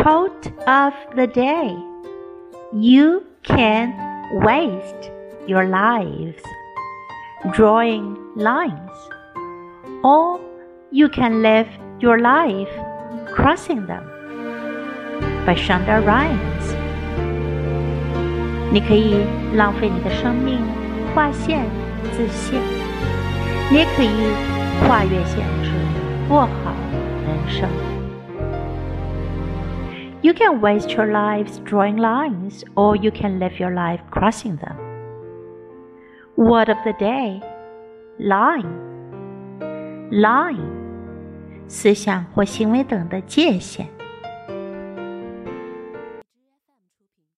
Quote of the day You can waste your lives drawing lines, or you can live your life crossing them. By Shonda Rhimes，你可以浪费你的生命划线自限，你也可以跨越限制过好人生。 You can waste your lives drawing lines, or you can live your life crossing them. Word of the day line line 思想或行为等的界限。